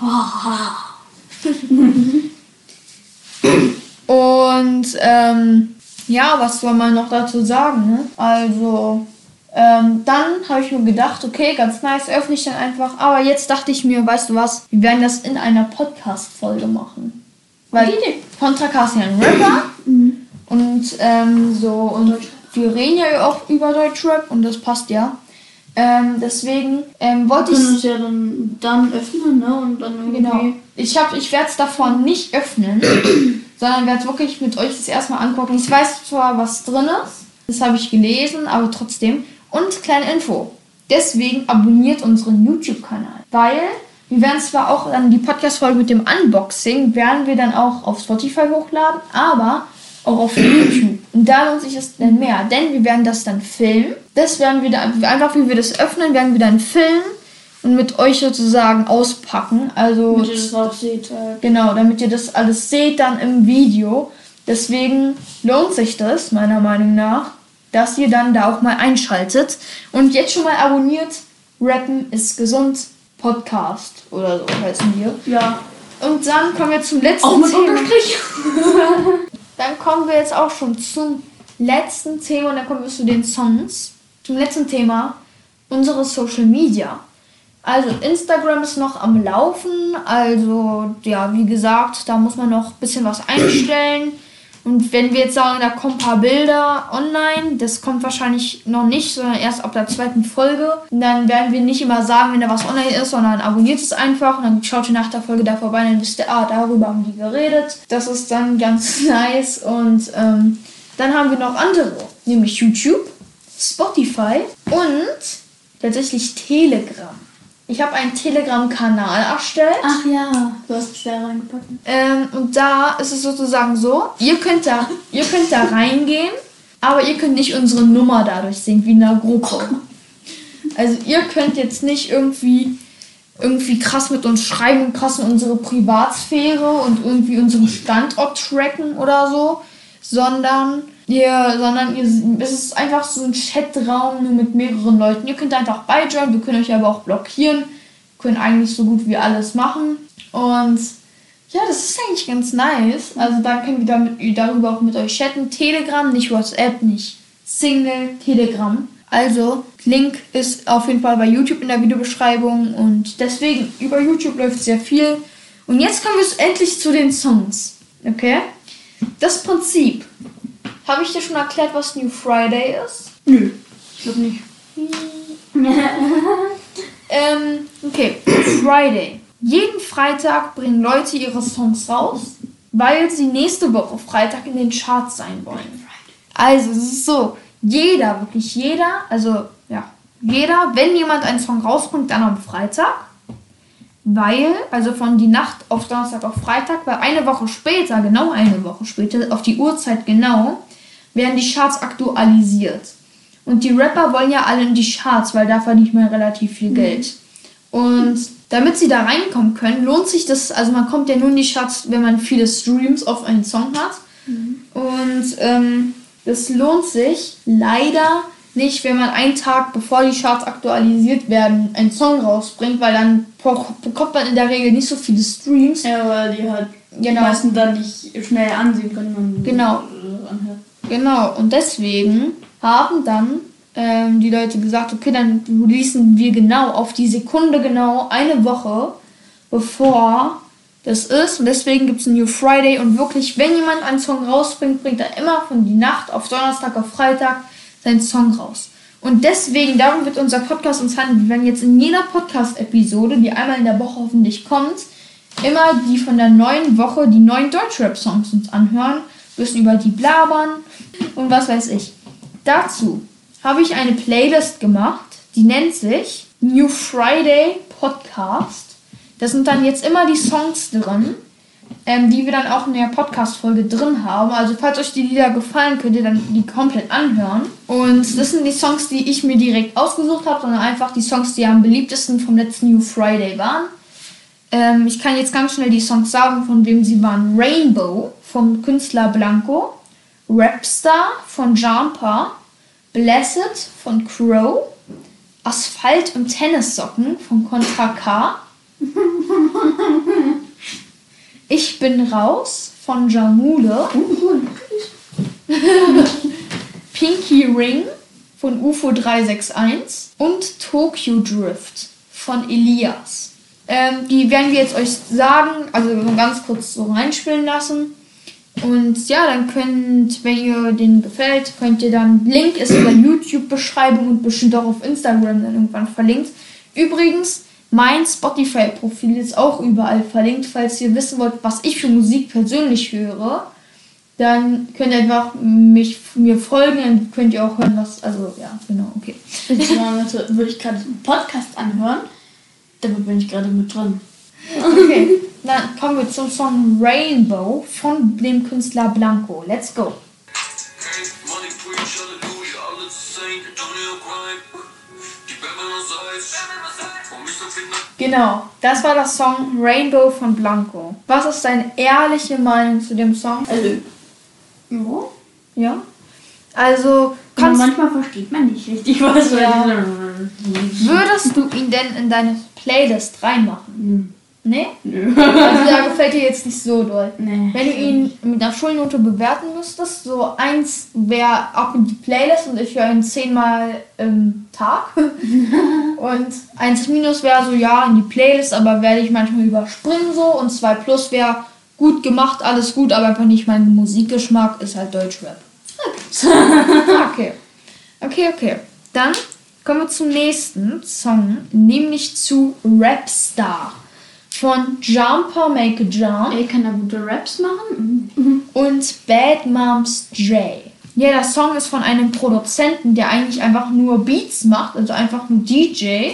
Und ähm, ja, was soll man noch dazu sagen? Ne? Also, ähm, dann habe ich mir gedacht, okay, ganz nice, öffne ich dann einfach. Aber jetzt dachte ich mir, weißt du was, wir werden das in einer Podcast-Folge machen. Weil. Contra K ist ja ein Rapper. Und ähm, so, und wir reden ja auch über Deutschrap und das passt ja. Ähm, deswegen ähm, wollte ich. uns ja dann, dann öffnen, ne? Und dann irgendwie. Genau. Ich, hab- ich werde es davon nicht öffnen, sondern werde wirklich mit euch das erstmal angucken. Ich weiß zwar, was drin ist, das habe ich gelesen, aber trotzdem. Und kleine Info. Deswegen abonniert unseren YouTube-Kanal. Weil wir werden zwar auch dann die Podcast-Folge mit dem Unboxing, werden wir dann auch auf Spotify hochladen, aber auch auf YouTube. Und da lohnt sich es dann mehr, denn wir werden das dann filmen. Das werden wir dann, einfach wie wir das öffnen, werden wir dann filmen und mit euch sozusagen auspacken. Also Damit ihr das auch seht. Halt. Genau, damit ihr das alles seht dann im Video. Deswegen lohnt sich das, meiner Meinung nach, dass ihr dann da auch mal einschaltet. Und jetzt schon mal abonniert. Rappen ist gesund. Podcast oder so heißen wir. Ja. Und dann kommen wir zum letzten Auch mit Thema. Unterstrich. Dann kommen wir jetzt auch schon zum letzten Thema und dann kommen wir zu den Songs. Zum letzten Thema, unsere Social Media. Also Instagram ist noch am Laufen, also ja, wie gesagt, da muss man noch ein bisschen was einstellen. Und wenn wir jetzt sagen, da kommen ein paar Bilder online, das kommt wahrscheinlich noch nicht, sondern erst ab der zweiten Folge. Dann werden wir nicht immer sagen, wenn da was online ist, sondern abonniert es einfach und dann schaut ihr nach der Folge da vorbei dann wisst ihr, ah, darüber haben die geredet. Das ist dann ganz nice. Und ähm, dann haben wir noch andere, nämlich YouTube, Spotify und tatsächlich Telegram. Ich habe einen Telegram-Kanal erstellt. Ach ja, du hast es da reingepackt. Ähm, und da ist es sozusagen so, ihr könnt, da, ihr könnt da reingehen, aber ihr könnt nicht unsere Nummer dadurch sehen, wie in einer Gruppe. Also ihr könnt jetzt nicht irgendwie, irgendwie krass mit uns schreiben und krass in unsere Privatsphäre und irgendwie unseren Standort tracken oder so, sondern ihr, sondern ihr, es ist einfach so ein Chatraum nur mit mehreren Leuten. Ihr könnt einfach beijoinen, wir können euch aber auch blockieren, können eigentlich so gut wie alles machen und ja, das ist eigentlich ganz nice. Also dann können wir damit, darüber auch mit euch chatten. Telegram, nicht WhatsApp, nicht Single, Telegram. Also, Link ist auf jeden Fall bei YouTube in der Videobeschreibung und deswegen über YouTube läuft sehr viel. Und jetzt kommen wir endlich zu den Songs. Okay? Das Prinzip. Habe ich dir schon erklärt, was New Friday ist? Nö, ich glaube nicht. Ähm, okay. Friday. Jeden Freitag bringen Leute ihre Songs raus, weil sie nächste Woche Freitag in den Charts sein wollen. Also, es ist so, jeder, wirklich jeder, also ja, jeder, wenn jemand einen Song rausbringt, dann am Freitag. Weil, also von die Nacht auf Donnerstag auf Freitag, weil eine Woche später, genau eine Woche später, auf die Uhrzeit genau, werden die Charts aktualisiert. Und die Rapper wollen ja alle in die Charts, weil da verdient man relativ viel Geld. Und damit sie da reinkommen können, lohnt sich das, also man kommt ja nur in die Charts, wenn man viele Streams auf einen Song hat. Und ähm, das lohnt sich leider nicht, wenn man einen Tag bevor die Charts aktualisiert werden, einen Song rausbringt, weil dann bekommt man in der Regel nicht so viele Streams. Ja, weil die halt die Genau. meisten dann nicht schnell ansehen können. Genau. anhört. Genau, und deswegen haben dann ähm, die Leute gesagt, okay, dann releasen wir genau auf die Sekunde genau eine Woche bevor das ist. Und deswegen gibt es New Friday und wirklich, wenn jemand einen Song rausbringt, bringt er immer von die Nacht auf Donnerstag auf Freitag seinen Song raus. Und deswegen, darum wird unser Podcast uns handeln. Wir werden jetzt in jeder Podcast-Episode, die einmal in der Woche hoffentlich kommt, immer die von der neuen Woche, die neuen Deutschrap-Songs uns anhören, bisschen über die blabern und was weiß ich. Dazu habe ich eine Playlist gemacht, die nennt sich New Friday Podcast. Da sind dann jetzt immer die Songs drin, ähm, die wir dann auch in der Podcast-Folge drin haben. Also falls euch die Lieder gefallen, könnt ihr dann die komplett anhören. Und das sind die Songs, die ich mir direkt ausgesucht habe, sondern einfach die Songs, die am beliebtesten vom letzten New Friday waren. Ähm, ich kann jetzt ganz schnell die Songs sagen, von wem sie waren. Rainbow vom Künstler Blanco, Rapstar von Jumper, Blessed von Crow, Asphalt und Tennissocken von Contra K. Ich bin raus von Jamule. Pinky Ring von UFO 361 und Tokyo Drift von Elias. Ähm, die werden wir jetzt euch sagen, also ganz kurz so reinspielen lassen. Und ja, dann könnt, wenn ihr den gefällt, könnt ihr dann, Link ist in der YouTube-Beschreibung und bestimmt auch auf Instagram dann irgendwann verlinkt. Übrigens, mein Spotify-Profil ist auch überall verlinkt. Falls ihr wissen wollt, was ich für Musik persönlich höre, dann könnt ihr einfach mich, mir folgen, dann könnt ihr auch hören, was, also ja, genau, okay. Beziehungsweise würde ich gerade einen Podcast anhören, damit bin ich gerade mit drin. Okay, dann kommen wir zum Song Rainbow von dem Künstler Blanco. Let's go. Genau, das war das Song Rainbow von Blanco. Was ist deine ehrliche Meinung zu dem Song? Also, ja. Ja? Also, kannst, manchmal versteht man nicht richtig, was Ja. ja. würdest du ihn denn in deine Playlist reinmachen? Nee? Nö. Also, der gefällt dir jetzt nicht so doll. Nee. Wenn du ihn mit einer Schulnote bewerten müsstest, so eins wäre ab in die Playlist und ich höre ihn zehnmal im Tag. und eins minus wäre so, ja, in die Playlist, aber werde ich manchmal überspringen so. Und zwei plus wäre gut gemacht, alles gut, aber einfach nicht mein Musikgeschmack, ist halt Deutschrap. Okay. Okay, okay. Dann kommen wir zum nächsten Song, nämlich zu Rapstar von Jumper Make a Jump Ey, kann er gute Raps machen? Mhm. und Bad Moms J. Ja, der Song ist von einem Produzenten, der eigentlich einfach nur Beats macht, also einfach nur DJ.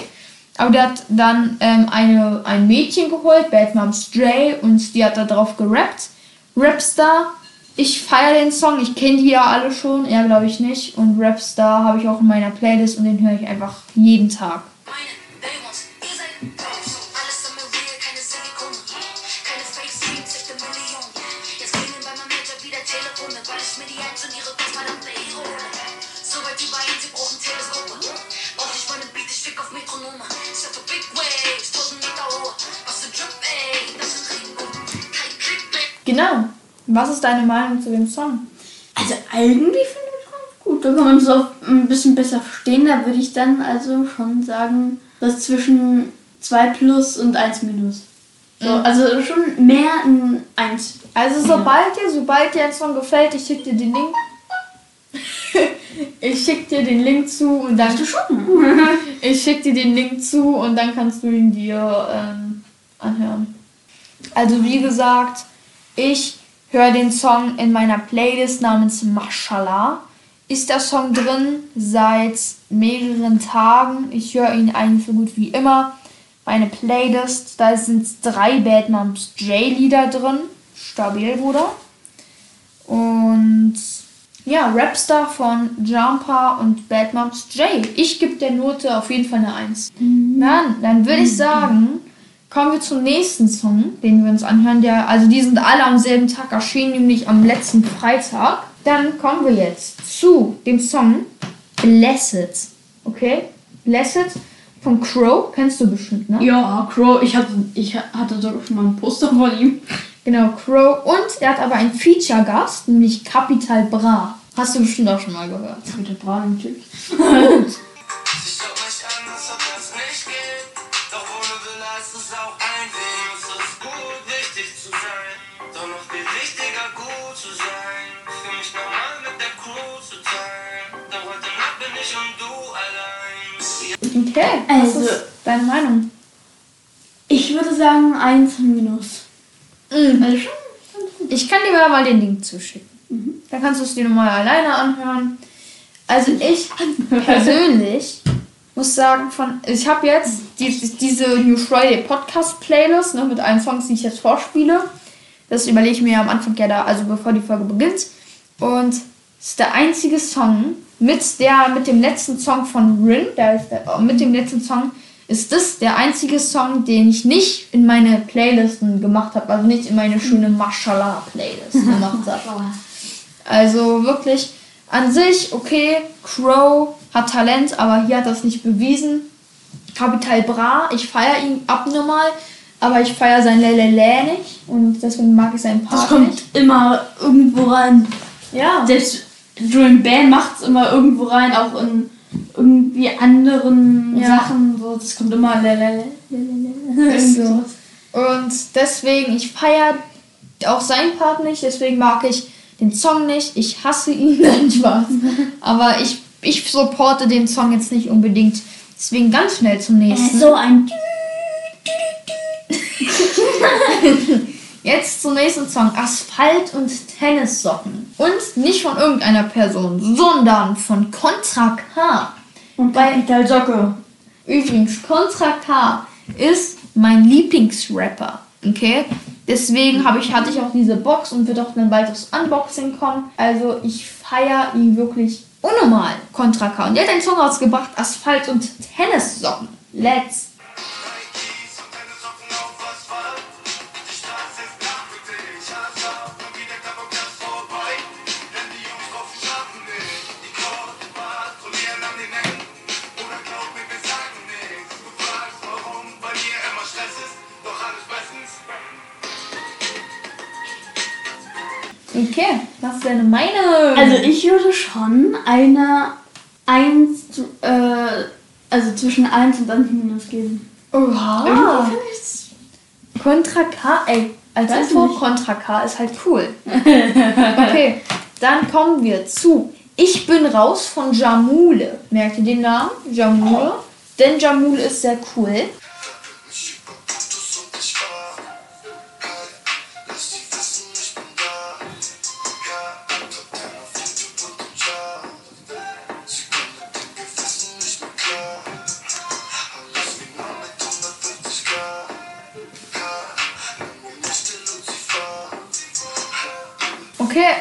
Aber der hat dann ähm, eine, ein Mädchen geholt, Bad Moms J, und die hat da drauf gerappt. Rapstar. Ich feiere den Song, ich kenne die ja alle schon, er glaube ich nicht. Und Rapstar habe ich auch in meiner Playlist und den höre ich einfach jeden Tag. Meine Dämons, ihr seid Genau. Was ist deine Meinung zu dem Song? Also eigentlich finde ich ganz gut. Da kann man es auch ein bisschen besser verstehen. Da würde ich dann also schon sagen, was zwischen 2 plus und 1 minus. So, also schon mehr ein 1. Also sobald dir, sobald dir ein Song gefällt, ich schick dir den Link. ich schick dir den Link zu und dann. du schon? Ich schick dir den Link zu und dann kannst du ihn dir ähm, anhören. Also wie gesagt, ich höre den Song in meiner Playlist namens Mashallah. Ist der Song drin seit mehreren Tagen. Ich höre ihn eigentlich so gut wie immer. Meine Playlist, da sind drei Bad Moms J-Lieder drin. Stabil, Bruder. Und ja, Rapstar von Jumper und Bad Moms J. Ich gebe der Note auf jeden Fall eine 1. Dann, dann würde ich sagen, kommen wir zum nächsten Song, den wir uns anhören. Der, also die sind alle am selben Tag erschienen, nämlich am letzten Freitag. Dann kommen wir jetzt zu dem Song Blessed. Okay? Blessed von Crow. Kennst du bestimmt, ne? Ja, Crow, ich hatte, ich hatte sogar schon mal ein Poster von ihm. Genau, Crow. Und er hat aber einen Feature-Gast, nämlich Capital Bra. Hast du bestimmt auch schon mal gehört. Der Bra natürlich. Sie Okay, was Also- ist deine Meinung? Ich würde sagen 1 minus. Mhm. Also schon. Ich kann dir mal den Link zuschicken. Dann kannst du es dir nochmal alleine anhören. Also ich persönlich muss sagen, von ich habe jetzt die, diese New Friday Podcast Playlist ne, mit allen Songs, die ich jetzt vorspiele. Das überlege ich mir am Anfang ja da, also bevor die Folge beginnt. Und es ist der einzige Song mit der mit dem letzten Song von Rin, der ist der, mit dem letzten Song ist das der einzige Song, den ich nicht in meine Playlisten gemacht habe, also nicht in meine schöne Mashallah Playlist gemacht habe. Also wirklich an sich, okay, Crow hat Talent, aber hier hat es nicht bewiesen. Capital Bra, ich feiere ihn abnormal, aber ich feiere sein Lelele nicht und deswegen mag ich seinen Part Das kommt nicht. immer irgendwo rein. Ja, Selbst Julian Bam macht es immer irgendwo rein, auch in irgendwie anderen Ja. Sachen. So, das kommt immer lelele, Irgendwie so. Und deswegen, ich feiere auch seinen Part nicht, deswegen mag ich den Song nicht. Ich hasse ihn, nein, Spaß. Aber ich, ich supporte den Song jetzt nicht unbedingt. Deswegen ganz schnell zum nächsten. ist so ein Jetzt zum nächsten Song. Asphalt und Tennissocken. Und nicht von irgendeiner Person, sondern von Contra K. und Capital Socke. Übrigens, Contra K ist mein Lieblingsrapper. Okay? Deswegen habe ich, hatte ich auch diese Box und wird auch dann bald das Unboxing kommen. Also ich feiere ihn wirklich unnormal, Contra K. Und er hat einen Song rausgebracht, Asphalt und Tennissocken. Let's. Okay, was ist deine Meinung? Also ich würde schon eine 1, zu- äh, also zwischen 1 und 1 minus geben. Oha. Irgendwie finde ich's- Contra K, ey, als Weiß Info, nicht. Contra K ist halt cool. okay, dann kommen wir zu Ich bin raus von Jamule. Merkt ihr den Namen? Jamule? Denn Jamule ist sehr cool.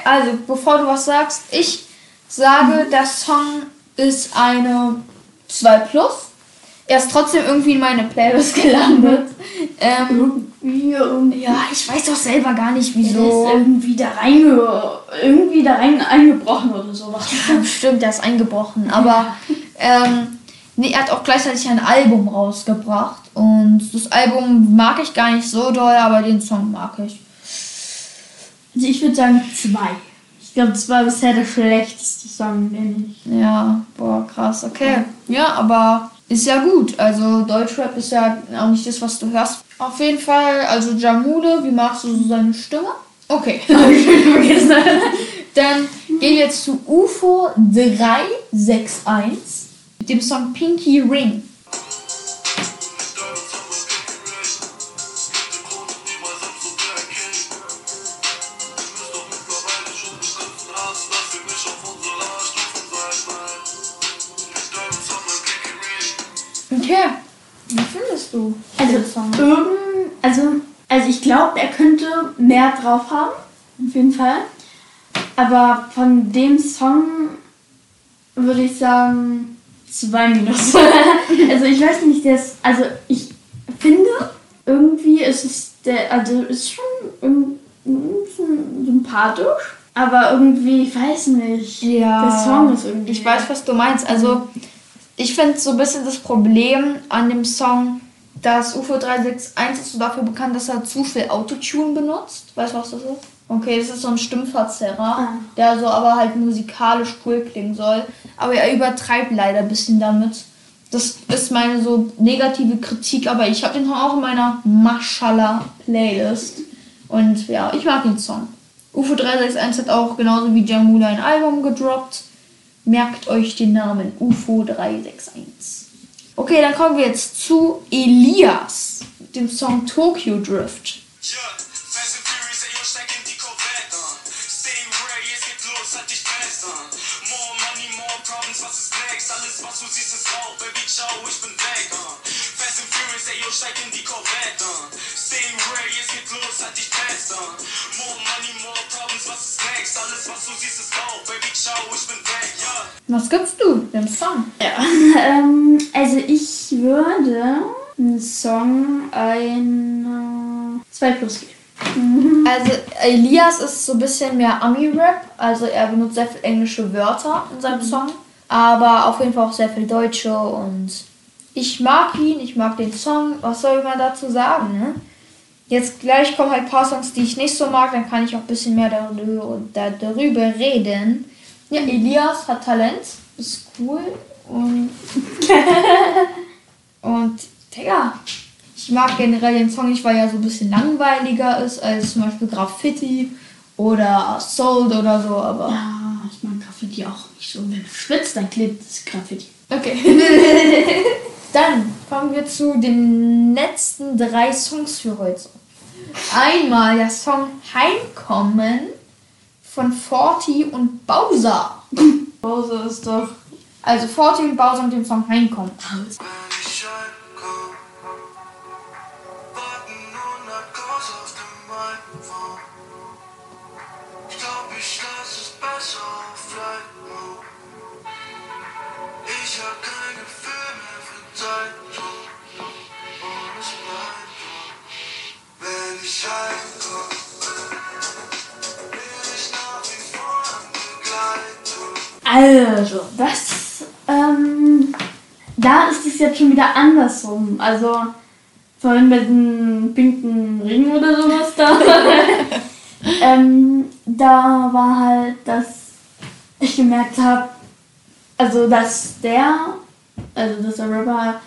Also bevor du was sagst, ich sage, der Song ist eine 2 Plus. Er ist trotzdem irgendwie in meine Playlist gelandet. Ähm, ja, ich weiß doch selber gar nicht Der ist wieso. irgendwie da reinge irgendwie da rein eingebrochen oder sowas. Ja, stimmt, der ist eingebrochen. Aber ähm, nee, er hat auch gleichzeitig ein Album rausgebracht. Und das Album mag ich gar nicht so doll, aber den Song mag ich. Also ich würde sagen zwei. Ich glaube, das war bisher der schlechteste Song, den ich. Ja, boah, krass, okay. Ja, aber ist ja gut. Also Deutschrap ist ja auch nicht das, was du hörst. Auf jeden Fall, also Jamule, wie magst du so seine Stimme? Okay. Dann gehen wir jetzt zu UFO 361 mit dem Song Pinky Ring. Okay. Wie findest du Also, den Song? irgend, also, also ich glaube, er könnte mehr drauf haben. Auf jeden Fall. Aber von dem Song würde ich sagen zwei Minus. also ich weiß nicht, der ist, also ich finde irgendwie ist es der, also ist schon sympathisch. Aber irgendwie, ich weiß nicht. Ja, Der Song ist irgendwie. Ich weiß, was du meinst. Also, ich finde so ein bisschen das Problem an dem Song, dass UFO 361 ist so dafür bekannt, dass er zu viel Autotune benutzt. Weißt du, was das ist? Okay, das ist so ein Stimmverzerrer, Ah. der so aber halt musikalisch cool klingen soll. Aber er übertreibt leider ein bisschen damit. Das ist meine so negative Kritik, aber ich habe den Song auch in meiner Mashallah-Playlist. Und ja, ich mag den Song. UFO 361 hat auch genauso wie Jamula ein Album gedroppt. Merkt euch den Namen UFO 361. Okay, dann kommen wir jetzt zu Elias, dem Song Tokyo Drift. Ja, an. More money, more problems, was ist next? Alles, was du siehst, ist rau, Baby, ciao, ich bin weg, ja. Was gibst du dem Song? Ja. ähm, also ich würde einen Song ein 2 plus geben. Also Elias ist so ein bisschen mehr Ami-Rap, also er benutzt sehr viel englische Wörter in seinem Song, aber auf jeden Fall auch sehr viel deutsche und ich mag ihn, ich mag den Song, was soll man dazu sagen, ne? Jetzt gleich kommen halt ein paar Songs, die ich nicht so mag, dann kann ich auch ein bisschen mehr darüber, da- darüber reden. Ja, Elias hat Talent, ist cool und und Digga, ich mag generell den Song nicht, weil er so ein bisschen langweiliger ist als zum Beispiel Graffiti oder Soul oder so, aber. Ja, ich mag Graffiti auch nicht so. Wenn du schwitzt, dann klebt das Graffiti. Okay. Dann kommen wir zu den letzten drei Songs für heute. Einmal der Song Heimkommen von Forti und Bowser. Bowser ist doch. Also Forti und Bowser mit dem Song Heimkommen. Also, das. Ähm, da ist es jetzt schon wieder andersrum. Also, vorhin mit dem pinken Ring oder sowas da. ähm, da war halt, dass ich gemerkt habe, also, dass der, also, dass der Rapper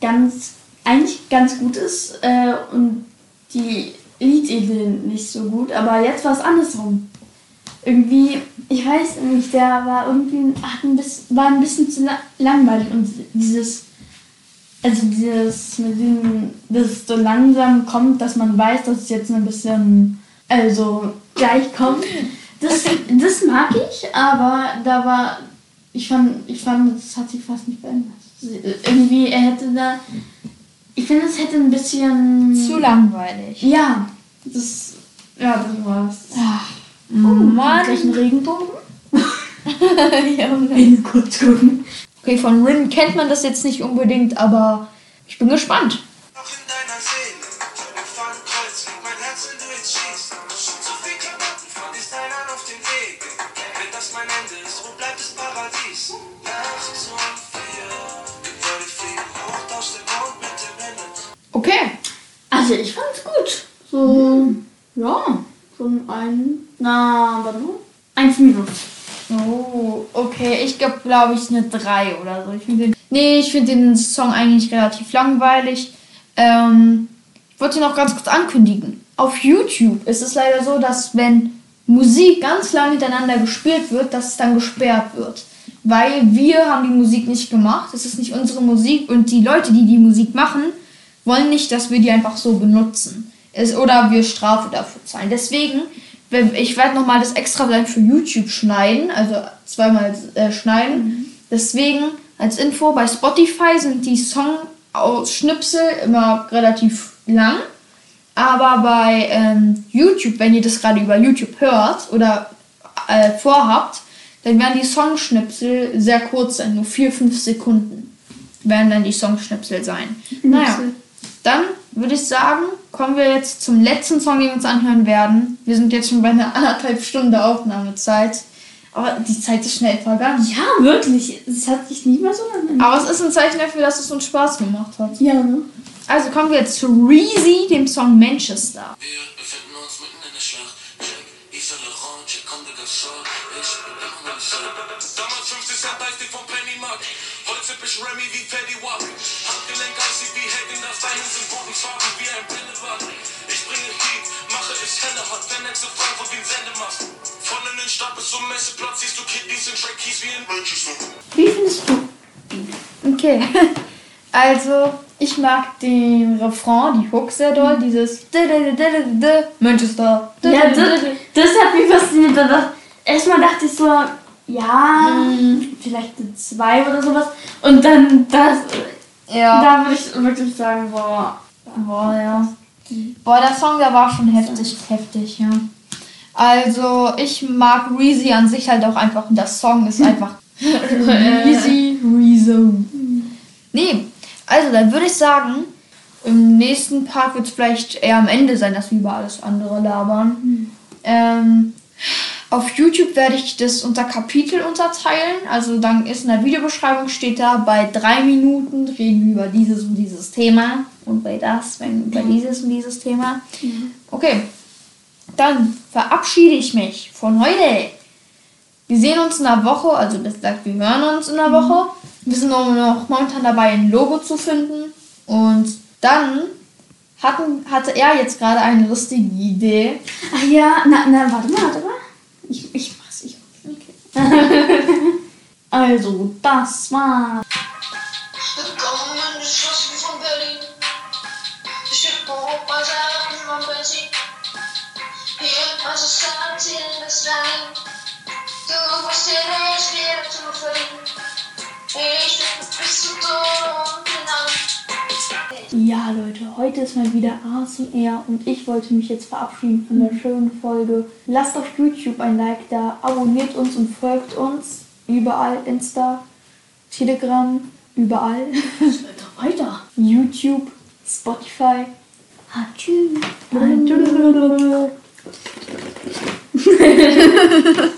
ganz, eigentlich ganz gut ist äh, und die Liedidee nicht so gut, aber jetzt war es andersrum irgendwie, ich weiß nicht, der war irgendwie, hat ein bisschen, war ein bisschen zu la langweilig und dieses, also dieses, mit dem, dass es so langsam kommt, dass man weiß, dass es jetzt ein bisschen, also gleich kommt, das, das mag ich, aber da war, ich fand, ich fand, das hat sich fast nicht verändert. Irgendwie, er hätte da, ich finde, es hätte ein bisschen, Zu langweilig. ja, das, ja, das war's. Oh, Mann. Gleich ein Regenbogen? Junge. Bin kurz gucken. Okay, von Rin kennt man das jetzt nicht unbedingt, aber ich bin gespannt. Okay. Also ich fand's gut. So, ja, schon ein, na, warte mal, eins minus. Oh, okay. Ich glaube, glaube ich, eine 3 oder so. Ich den, nee, ich finde den Song eigentlich relativ langweilig. Ähm, ich wollte noch ganz kurz ankündigen. Auf YouTube ist es leider so, dass wenn Musik ganz lang hintereinander gespielt wird, dass es dann gesperrt wird. Weil wir haben die Musik nicht gemacht. Es ist nicht unsere Musik und die Leute, die die Musik machen, wollen nicht, dass wir die einfach so benutzen. Es, oder wir Strafe dafür zahlen. Deswegen, ich werde nochmal das extra dann für YouTube schneiden, also zweimal äh, schneiden. Deswegen als Info, bei Spotify sind die Songausschnipsel immer relativ lang. Aber bei ähm, YouTube, wenn ihr das gerade über YouTube hört oder äh, vorhabt, dann werden die Songschnipsel sehr kurz sein, nur 4-5 Sekunden werden dann die Songschnipsel sein. Naja, dann würde ich sagen, kommen wir jetzt zum letzten Song, den wir uns anhören werden. Wir sind jetzt schon bei einer anderthalb Stunde Aufnahmezeit. Aber die Zeit ist schnell vergangen. Ja, wirklich, es hat sich nie mehr so lange. Aber es ist ein Zeichen dafür, dass es uns Spaß gemacht hat. Ja, ne? Also kommen wir jetzt zu Reezy, dem Song Manchester. Wir befinden uns mitten in der Schlacht. Check, Saint Laurent, check des Garçons. Ich bin immer noch. Damals 50 Cent vom Pennymarkt. Ich Remy wie Fetty Wap. Handgelenk eisig wie Hagen, das Beine sind bodensfarben wie ein Bällebad. Ich bringe Heat, mache es helle, hat Vernexe Frankfurt wie ein Sendemast. Von in den Stadt bis zum Messeplatz siehst du Kidneys in Track Keys wie in Manchester. Wie findest du? Okay. Also, ich mag den Refrain, die Hook sehr doll. Dieses Manchester. Ja, das, das hat mich fasziniert. Erstmal dachte ich so, ja, vielleicht eine 2 oder sowas. Und dann das, Ja. da würde ich wirklich sagen, boah, Boah, ja. Boah, der Song, der war schon heftig, heftig, ja. Also, ich mag Reezy an sich halt auch einfach und der Song ist einfach Reezy, Reezo. Nee, also dann würde ich sagen, im nächsten Part wird es vielleicht eher am Ende sein, dass wir über alles andere labern. Ähm, auf YouTube werde ich das unter Kapitel unterteilen. Also dann ist in der Videobeschreibung steht da, bei drei Minuten reden wir über dieses und dieses Thema. Und bei das, wenn über dieses und dieses Thema. Okay. Dann verabschiede ich mich von heute. Wir sehen uns in einer Woche, also das sagt, wir hören uns in einer Woche. Wir sind noch noch momentan dabei, ein Logo zu finden. Und dann hatten, hatte er jetzt gerade eine lustige Idee. Ach ja, na, na, warte mal, warte mal. Ich, ich mach's, ich Also, das war. Willkommen die Straßen von Berlin. Ich steht Europa sein am Benzin. Hier als es sagt, hier ist rein. Du musst dir nicht wieder zu verdienen. Ich bin bis zum Tod. Ja, Leute, heute ist mal wieder ASMR und ich wollte mich jetzt verabschieden von der schönen Folge. Lasst auf YouTube ein Like da, abonniert uns und folgt uns. Überall, Insta, Telegram, überall. Weiter, weiter. YouTube, Spotify. Ah. Tschüss.